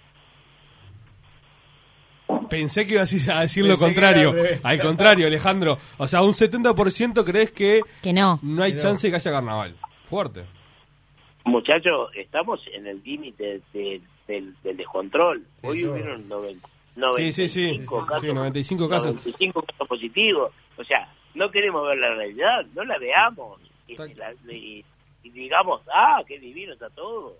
Pensé que ibas a decir lo Pensé contrario. al contrario, Alejandro. O sea, un 70% crees que Que no. no hay Que no. chance de que haya carnaval. Fuerte. Muchachos, estamos en el límite de- del, del descontrol. Sí, Hoy yo- hubieron noven- Sí, sí, sí. 95 casos, Sí, 95 casos. 95 casos positivos. O sea, no queremos ver la realidad, no la veamos. Y, y- y digamos, ah, qué divino está todo.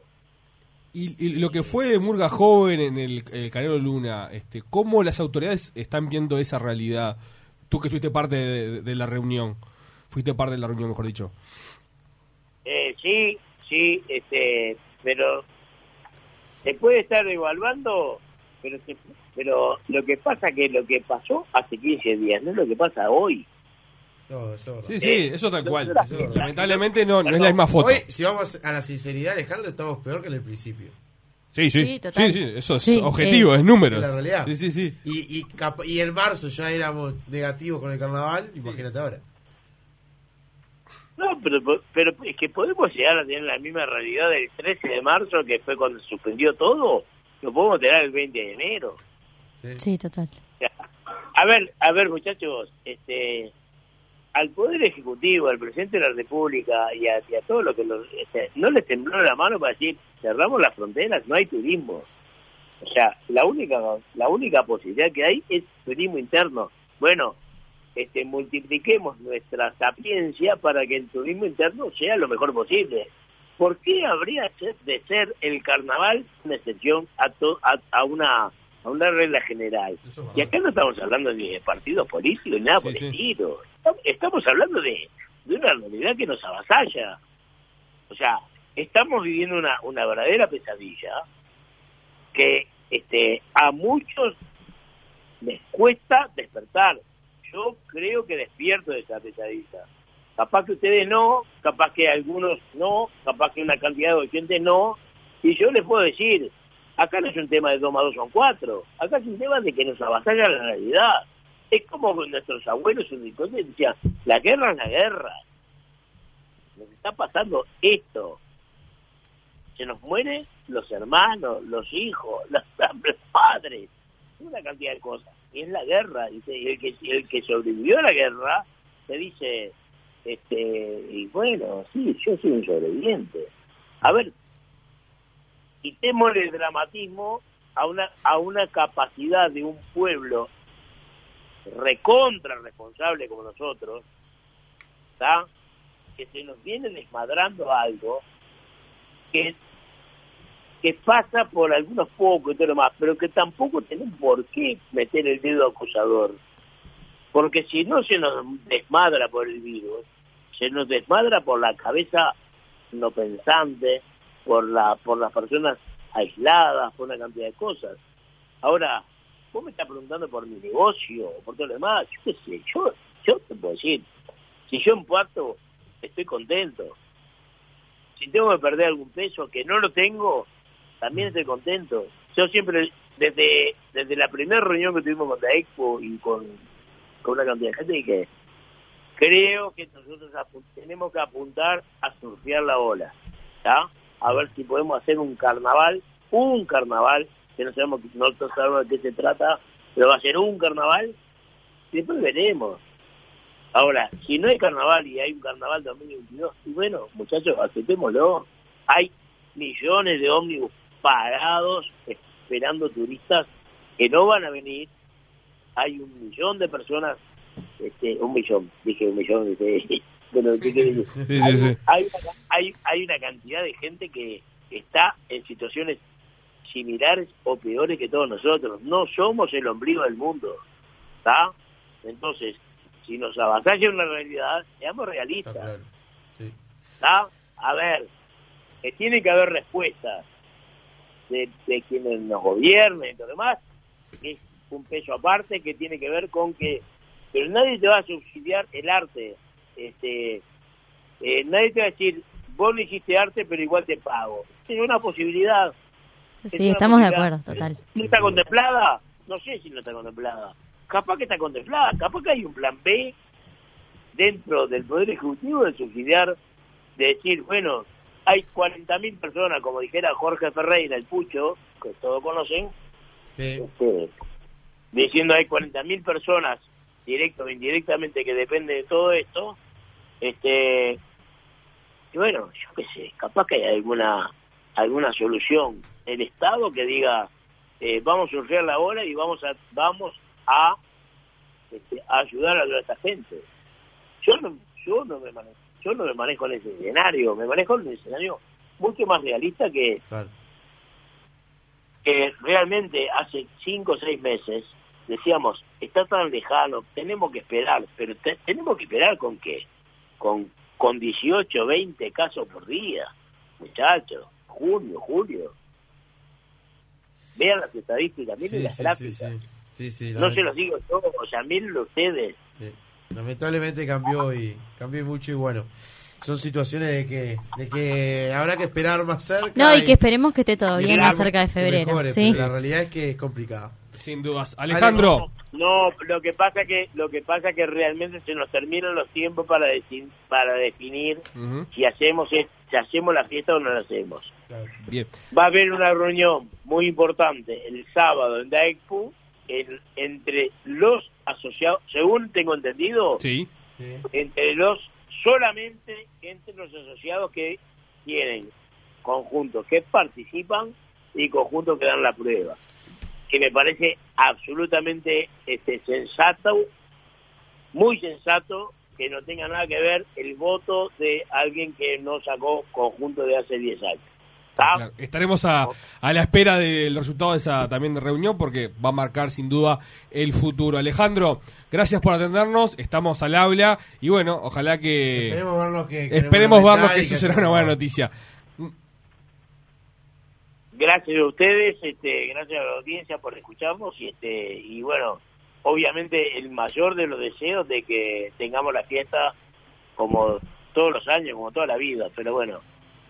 Y, y lo que fue Murga Joven en el, el Canelo Luna, este, ¿cómo las autoridades están viendo esa realidad? Tú que fuiste parte de, la reunión. Fuiste parte de la reunión, mejor dicho. Eh, sí, sí, este, pero se puede estar evaluando, pero pero lo que pasa que lo que pasó hace 15 días, no es lo que pasa hoy. No, eso es verdad. Sí, sí, Eh, eso tal cual. eso es. Lamentablemente no, no es la misma foto. Hoy, si vamos a la sinceridad, Alejandro, estamos peor que en el principio. Sí, sí. Sí, Sí, total. sí, eso es Sí, objetivo, eh. es números. Es la realidad. Sí, sí, sí. Y, y, cap- y en marzo ya éramos negativos con el carnaval, imagínate ahora. No, pero, pero es que podemos llegar a tener la misma realidad del 13 de marzo, que fue cuando se suspendió todo, lo podemos tener el 20 de enero. Sí, total. A ver, a ver, muchachos, este, al Poder Ejecutivo, al Presidente de la República y a, y a todos los que los, este, no les tembló la mano para decir, cerramos las fronteras, no hay turismo. O sea, la única, la única posibilidad que hay es turismo interno. Bueno, este, multipliquemos nuestra sapiencia para que el turismo interno sea lo mejor posible. ¿Por qué habría de ser el carnaval una excepción a, to- a una a una regla general? Y acá no estamos hablando ni de partidos políticos ni nada Sí, por el estilo. Estamos- Estamos hablando de, de una realidad que nos avasalla. O sea, estamos viviendo una, una verdadera pesadilla que este a muchos les cuesta despertar. Yo creo que despierto de esa pesadilla. Capaz que ustedes no, capaz que algunos no, capaz que una cantidad de oyentes no. Y yo les puedo decir, acá no es un tema de 2 más 2 son 4, acá es un tema de que nos avasalla la realidad. Es como nuestros abuelos en decían, la guerra es la guerra. Nos está pasando esto. Se nos mueren los hermanos, los hijos, los, los padres, una cantidad de cosas. Y es la guerra. Y se- el que, el que sobrevivió a la guerra te dice, este, y bueno, sí, yo soy un sobreviviente. A ver, quitémosle el dramatismo a una, a una capacidad de un pueblo recontra responsable como nosotros, ¿está? que se nos viene desmadrando algo que, que pasa por algunos pocos y todo lo más, pero que tampoco tenemos por qué meter el dedo acusador. Porque si no se nos desmadra por el virus, se nos desmadra por la cabeza no pensante, por la por las personas aisladas, por una cantidad de cosas. Ahora, vos me estás preguntando por mi negocio, por todo lo demás, yo qué sé, yo, yo te puedo decir, si yo empacto, estoy contento. Si tengo que perder algún peso, que no lo tengo, también estoy contento. Yo siempre, desde desde la primera reunión que tuvimos con la Expo y con, con una cantidad de gente, dije, creo que nosotros tenemos que apuntar a surfear la ola, ¿tá? A ver si podemos hacer un carnaval, un carnaval, que no sabemos, no sabemos de qué se trata, pero va a ser un carnaval, y después veremos. Ahora, si no hay carnaval y hay un carnaval 2022, y bueno, muchachos, aceptémoslo. Hay millones de ómnibus parados esperando turistas que no van a venir. Hay un millón de personas, este, un millón, dije un millón, Sí, sí, hay, sí. hay una, hay, hay una cantidad de gente que está en situaciones similares o peores que todos nosotros. No somos el ombligo del mundo, ¿está? Entonces, si nos avasalla una realidad, seamos realistas. ¿está? A ver, que tiene que haber respuestas de, de quienes nos gobiernen y todo lo demás, que es un peso aparte que tiene que ver con que, pero nadie te va a subsidiar el arte, este, eh, nadie te va a decir, vos no hiciste arte, pero igual te pago. Es una posibilidad. Sí, estamos de acuerdo, total. ¿No está contemplada? no sé si no está contemplada. Capaz que está contemplada, capaz que hay un plan B dentro del Poder Ejecutivo de subsidiar, de decir, bueno, hay 40.000 personas, como dijera Jorge Ferreira, el Pucho, que todos conocen, este, diciendo hay 40.000 personas, directo o indirectamente, que dependen de todo esto, este y bueno, yo qué sé, capaz que hay alguna alguna solución el Estado que diga eh, vamos a surfear la hora y vamos a vamos a, este, a ayudar a esta gente. Yo no, yo no me manejo, yo no me manejo en ese escenario, me manejo en un escenario mucho más realista que que realmente hace cinco o seis meses decíamos está tan lejano, tenemos que esperar, pero te- tenemos que esperar con qué, con con 18, 20 casos por día, muchachos, junio, julio. Vean las estadísticas, miren Sí, las sí, sí, gráficas. sí. Sí, sí, No se los digo yo, o sea, mírenlo ustedes. sí. Lamentablemente cambió y cambió mucho y bueno, son situaciones de que de que habrá que esperar más cerca. No, y que esperemos que esté todo bien más cerca de febrero. mejore, ¿sí? pero la realidad es que es complicado. Sin dudas. Alejandro. No, lo que pasa que lo que pasa que realmente se nos terminan los tiempos para decir, para definir si hacemos es- si hacemos la fiesta o no la hacemos. Bien. Va a haber una reunión muy importante el sábado en DAECPU en- entre los asociados, según tengo entendido, Sí. entre los solamente entre los asociados que tienen conjuntos que participan y conjuntos que dan la prueba que me parece absolutamente este sensato muy sensato que no tenga nada que ver el voto de alguien que no sacó conjunto de hace 10 años. Claro, Estaremos a, a la espera del resultado de esa también reunión porque va a marcar sin duda el futuro. Alejandro, gracias por atendernos, estamos al habla y bueno, ojalá que Esperemos vernos que esperemos eso será una buena noticia. Gracias a ustedes, este, gracias a la audiencia por escucharnos y este y bueno, obviamente el mayor de los deseos de que tengamos la fiesta como todos los años, como toda la vida, pero bueno,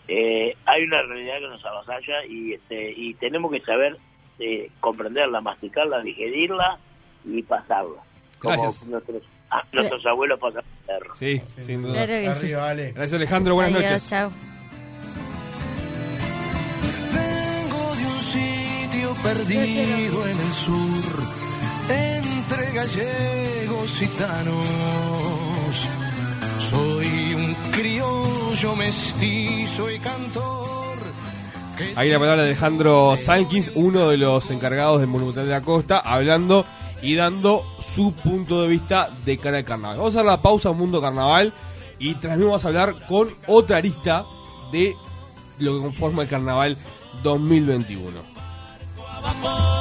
eh, hay una realidad que nos avasalla y este y tenemos que saber eh, comprenderla, masticarla, digerirla y pasarla, como Gracias. nuestros ah, nuestros abuelos pasaron. Sí, sin duda. Claro que sí. Arriba, Ale. Gracias Alejandro, buenas Adiós, noches. chao. Perdido en el sur, entre gallegos y gitanos. Soy un criollo mestizo y cantor. Ahí la palabra de Alejandro Sankins, uno de los encargados del Monumental de la Costa, hablando y dando su punto de vista de cara al carnaval. Vamos a hacer la pausa Mundo Carnaval y tras mí vamos a hablar con otra arista de lo que conforma el carnaval 2021. trabajo.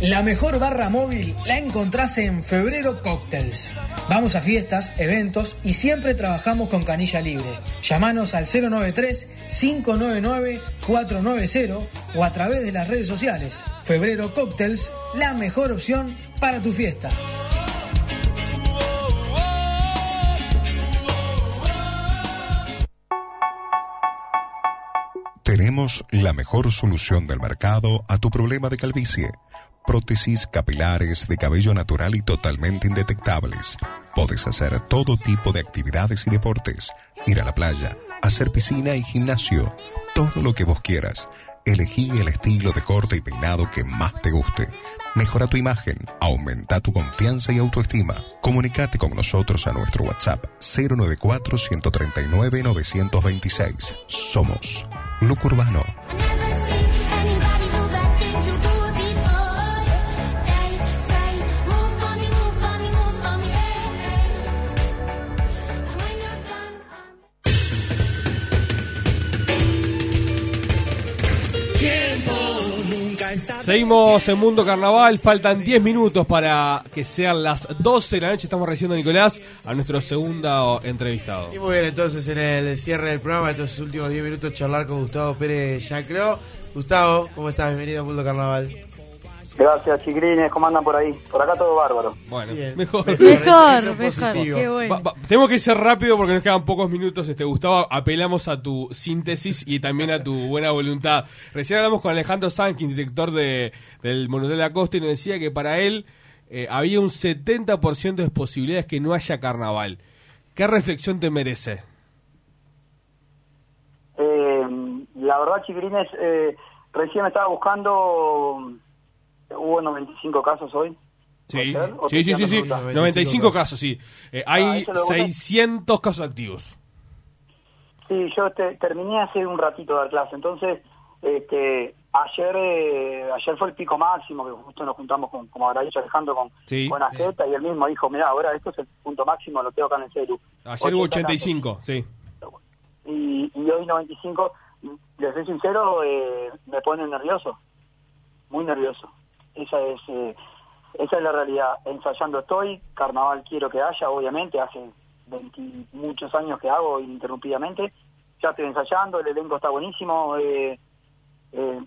La mejor barra móvil la encontrás en Febrero Cocktails. Vamos a fiestas, eventos y siempre trabajamos con canilla libre. Llámanos al 093-599-490 o a través de las redes sociales. Febrero Cocktails, la mejor opción para tu fiesta. Tenemos la mejor solución del mercado a tu problema de calvicie. Prótesis capilares de cabello natural y totalmente indetectables. Puedes hacer todo tipo de actividades y deportes. Ir a la playa, hacer piscina y gimnasio. Todo lo que vos quieras. Elegí el estilo de corte y peinado que más te guste. Mejora tu imagen, aumenta tu confianza y autoestima. Comunicate con nosotros a nuestro WhatsApp 094 139 926. Somos Look Urbano. Seguimos en Mundo Carnaval, faltan 10 minutos para que sean las 12 de la noche. Estamos recibiendo, Nicolás, a nuestro segundo entrevistado. Y muy bien, entonces en el cierre del programa, estos últimos 10 minutos, charlar con Gustavo Pérez Yancló. Gustavo, ¿cómo estás? Bienvenido a Mundo Carnaval. Gracias, chiquilines. ¿Cómo andan por ahí? Por acá todo bárbaro. Bueno, Bien. mejor. Mejor, mejor. positivo. Qué bueno. Va- va- tenemos que ser rápido porque nos quedan pocos minutos. Este Gustavo, apelamos a tu síntesis y también a tu buena voluntad. Recién hablamos con Alejandro Sankin, director de, del Monumental de la Costa, y nos decía que para él eh, había un 70% de posibilidades que no haya carnaval. ¿Qué reflexión te merece? Eh, la verdad, chiquilines, eh, recién me estaba buscando. Hubo 95 casos hoy. Sí, ¿Puede ser? ¿O sí, sí, sí, sí. quedando 95 casos, sí. Eh, Ah, hay voté. 600 casos activos. Sí, yo te- terminé hace un ratito de dar clase, entonces este, ayer eh, ayer fue el pico máximo, que justo nos juntamos con, como habrá dicho Alejandro, con, Sí. con Azeta, y él mismo dijo, mira, ahora esto es el punto máximo, lo tengo acá en el celu. Ayer hubo 80 casos. 85, sí. y, y hoy 95, les soy sincero, eh, me pone nervioso, muy nervioso. Esa es eh, esa es la realidad. Ensayando estoy, carnaval quiero que haya, obviamente, hace 20 muchos años que hago ininterrumpidamente. Ya estoy ensayando, el elenco está buenísimo, eh, eh,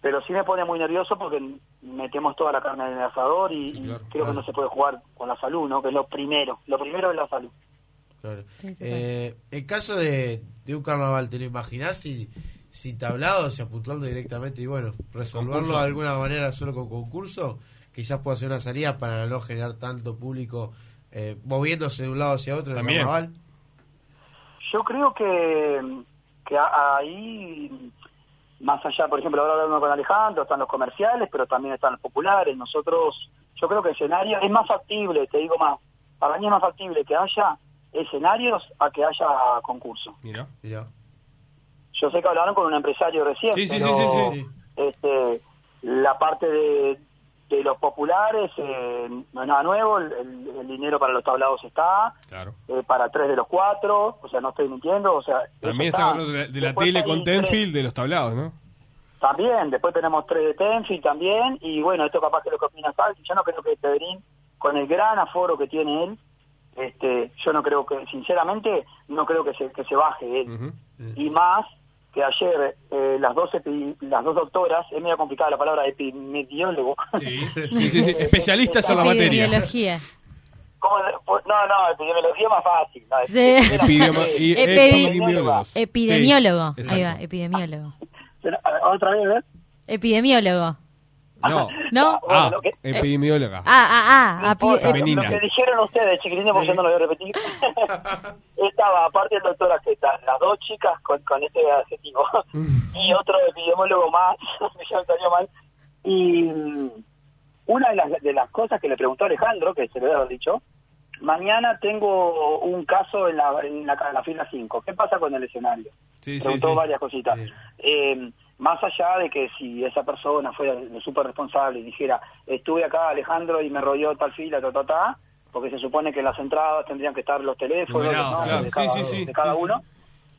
pero sí me pone muy nervioso porque metemos toda la carne en el asador y, y creo que no se puede jugar con la salud, ¿no? Que es lo primero, lo primero es la salud. Claro. Eh, en caso de, de un carnaval, ¿te lo imaginás si, sin tablado, si apuntando directamente y bueno, resolverlo Concurso. de alguna manera solo con concurso? Quizás pueda ser una salida para no generar tanto público eh, moviéndose de un lado hacia otro en el También. carnaval. Yo creo que, que ahí, más allá, por ejemplo, ahora hablando con Alejandro, están los comerciales, pero también están los populares. Nosotros, yo creo que el escenario es más factible, te digo más, para mí es más factible que haya escenarios a que haya concurso. Mira. Mira. Yo sé que hablaron con un empresario recién, Sí, pero sí, sí. Este, la parte de, de los populares eh, no es nada nuevo, el, dinero para los tablados está, Claro. eh, para tres de los cuatro, o sea, no estoy mintiendo, o sea... También está hablando de la, de la Después tele con Tenfield de los tablados, ¿no? También, después tenemos tres de Tenfield también, y bueno, esto capaz que lo que opina yo no creo que Pedrín, con el gran aforo que tiene él, este, yo no creo que, sinceramente, no creo que se, que se baje él. Y más que ayer eh, las dos epi- las dos doctoras, es medio complicada la palabra epidemiólogo. Sí, sí, sí, sí. Especialistas en la materia. Epidemiología. ¿Cómo le- pues, no, no, epidemiología es más fácil. No, epidemiólogos. Epidemiólogo. Sí, Ahí va, exacto. epidemiólogo. Otra vez, ¿eh? Epidemiólogo. No. ¿No? Ah, lo que- epidemióloga. Ah, ah, ah. Femenina. Lo que dijeron ustedes, chiquilines, porque yo no lo voy a repetir. Estaba, aparte del doctor Azeta, las dos chicas con, con este adjetivo y otro epidemiólogo más, ya me salió mal. Y mm, una de las, de las cosas que le preguntó Alejandro, que se le había dicho, mañana tengo un caso en la, en la, en la fila 5. ¿Qué pasa con el escenario? Sí, sí, preguntó sí. varias cositas. Eh, más allá de que si esa persona fuera súper responsable y dijera, estuve acá Alejandro y me rodeó tal fila, ta, ta, ta, porque se supone que en las entradas tendrían que estar los teléfonos Numerados, los nombres claro. de, cada, sí, sí, de cada uno.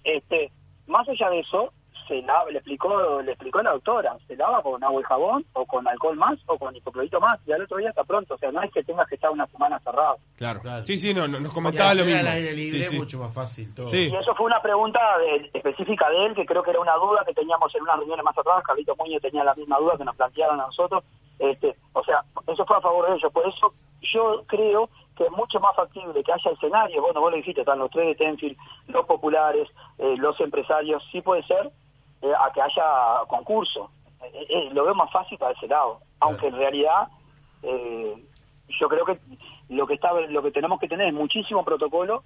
Este, más allá de eso, se lava, le explicó le explicó la doctora, se lava con agua y jabón, o con alcohol más, o con hipoclorito más, y al otro día está pronto. O sea, no es que tengas que estar una semana cerrado. Claro. Sí, sí, no, no, nos Y comentaba lo mismo. al aire libre Sí, es sí. mucho más fácil todo. Sí. Y eso fue una pregunta de- específica de él, que creo que era una duda que teníamos en unas reuniones más atrás. Carlito Muñoz tenía la misma duda que nos plantearon a nosotros. Este, o sea, eso fue a favor de ellos. Por eso yo creo que es mucho más factible que haya escenarios. Bueno, vos lo dijiste, están los tres de Tenfield, los populares, eh, los empresarios. Sí puede ser eh, a que haya concurso. Eh, eh, lo veo más fácil para ese lado. Aunque en realidad eh, yo creo que lo que está lo que tenemos que tener es muchísimo protocolo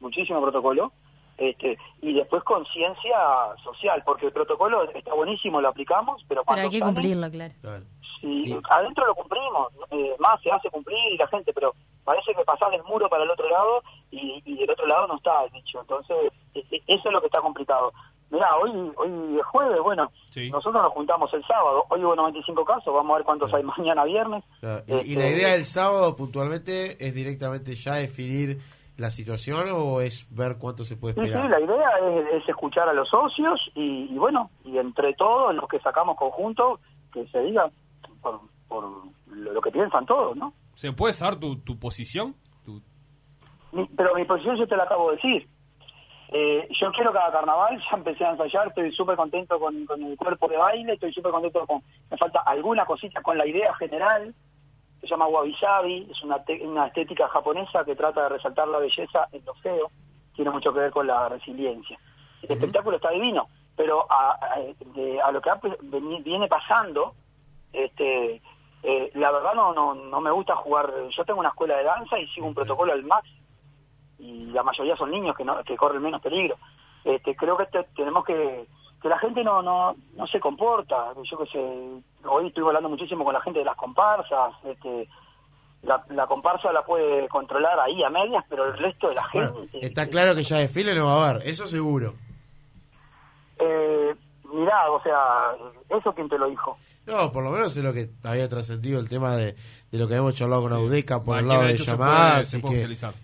muchísimo protocolo este y después conciencia social porque el protocolo está buenísimo lo aplicamos pero Pero cuando hay que cumplirlo, claro. si adentro lo cumplimos eh, más se hace cumplir y la gente pero parece que pasás del muro para el otro lado y, y del otro lado no está el bicho entonces e- e- eso es lo que está complicado Mirá, hoy, hoy es jueves, bueno, nosotros nos juntamos el sábado, hoy hubo 95 casos, vamos a ver cuántos hay mañana viernes. Claro, Y, y Este, la idea del sábado puntualmente es directamente ya definir la situación o es ver cuánto se puede Sí, sí, esperar. la idea es, es escuchar a los socios y, y bueno, y entre todos los que sacamos conjunto, que se diga, por, por lo, lo que piensan todos, ¿no? ¿Se puede saber tu, tu posición? Tu- Mi- pero mi posición yo te la acabo de decir. Eh, yo quiero cada carnaval, ya empecé a ensayar, estoy súper contento con, con el cuerpo de baile, estoy súper contento con... Me falta alguna cosita con la idea general, se llama Wabi Sabi, es una, te- una estética japonesa que trata de resaltar la belleza en lo feo, tiene mucho que ver con la resiliencia. El espectáculo está divino, pero a, a- de- a lo que ha viene pasando, este, eh, la verdad no, no, no me gusta jugar. Yo tengo una escuela de danza y sigo un protocolo al máximo y la mayoría son niños que no que corren menos peligro. Este, creo que te- tenemos que que la gente no no no se comporta. Yo que sé, hoy estuve hablando muchísimo con la gente de las comparsas. Este, la, la comparsa la puede controlar ahí a medias, pero el resto de la gente. Bueno, está claro que ya desfile no va a haber, eso seguro. Eh, mirá, o sea, eso quién te lo dijo. No, por lo menos es lo que había trascendido el tema de, de lo que habíamos charlado con Audeca por Ah, el lado de llamadas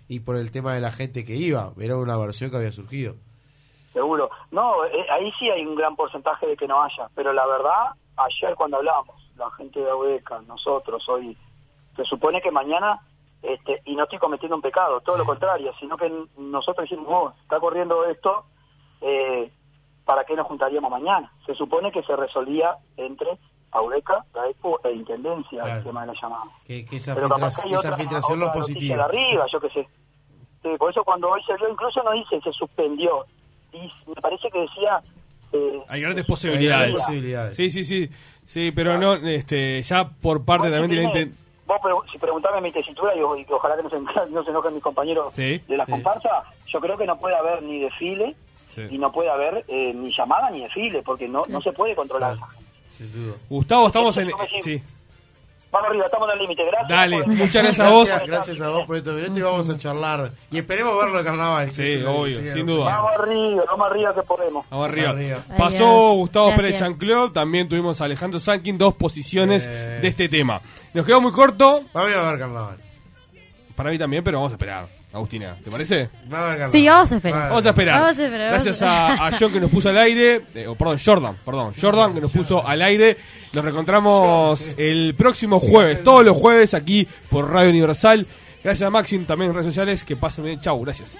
y, por el tema de la gente que iba. Era una versión que había surgido. Seguro. No, eh, ahí sí hay un gran porcentaje de que no haya, pero la verdad, ayer cuando hablábamos, la gente de Audeca, nosotros, hoy, se supone que mañana, este, y no estoy cometiendo un pecado, todo lo contrario, sino que nosotros dijimos, oh, está corriendo esto, eh, ¿para qué nos juntaríamos mañana? Se supone que se resolvía entre Audeca, GAECO e Intendencia el tema de la llamada. Que, que esa, Pero capaz filtra- que hay esa otra- filtración lo otra positiva. de arriba, yo qué sé. Sí, por eso cuando hoy se vio, incluso no dice se suspendió. Y me parece que decía... eh, Hay grandes posibilidades. Sí, sí, sí. Sí, pero no, este, ya por parte también de la inten- Vos pre- si preguntame mi tesitura y, y ojalá que no se, no se enojen mis compañeros Sí, de la sí. comparsa, yo creo que no puede haber ni desfile Sí. y no puede haber eh, ni llamada ni desfile porque no, no se puede controlar esa gente. Gustavo, estamos en... Me siento- Sí. Vamos arriba, estamos en el límite. Gracias. Dale, por- muchas gracias a vos. Gracias, a vos por estos minutos y vamos a charlar. Y esperemos verlo de carnaval. Sí, obvio, sin duda. Vamos arriba, vamos arriba que podemos. Vamos arriba. Arriba. Pasó. Gustavo Gracias. Pérez Jean-Claude, también tuvimos a Alejandro Sankin, dos posiciones Eh. de este tema. Nos quedó muy corto, Vamos a ver carnaval. para mí también, pero vamos a esperar. Agustina, ¿te parece? A. Sí, vamos a esperar. Vamos a esperar. Vamos a esperar, vamos Gracias a John que nos puso al aire, eh, o perdón, Jordan, perdón, Jordan que nos puso al aire. Nos reencontramos el próximo jueves, todos los jueves aquí por Radio Universal. Gracias a Maxim también en redes sociales. Que pasen bien. Chau, gracias.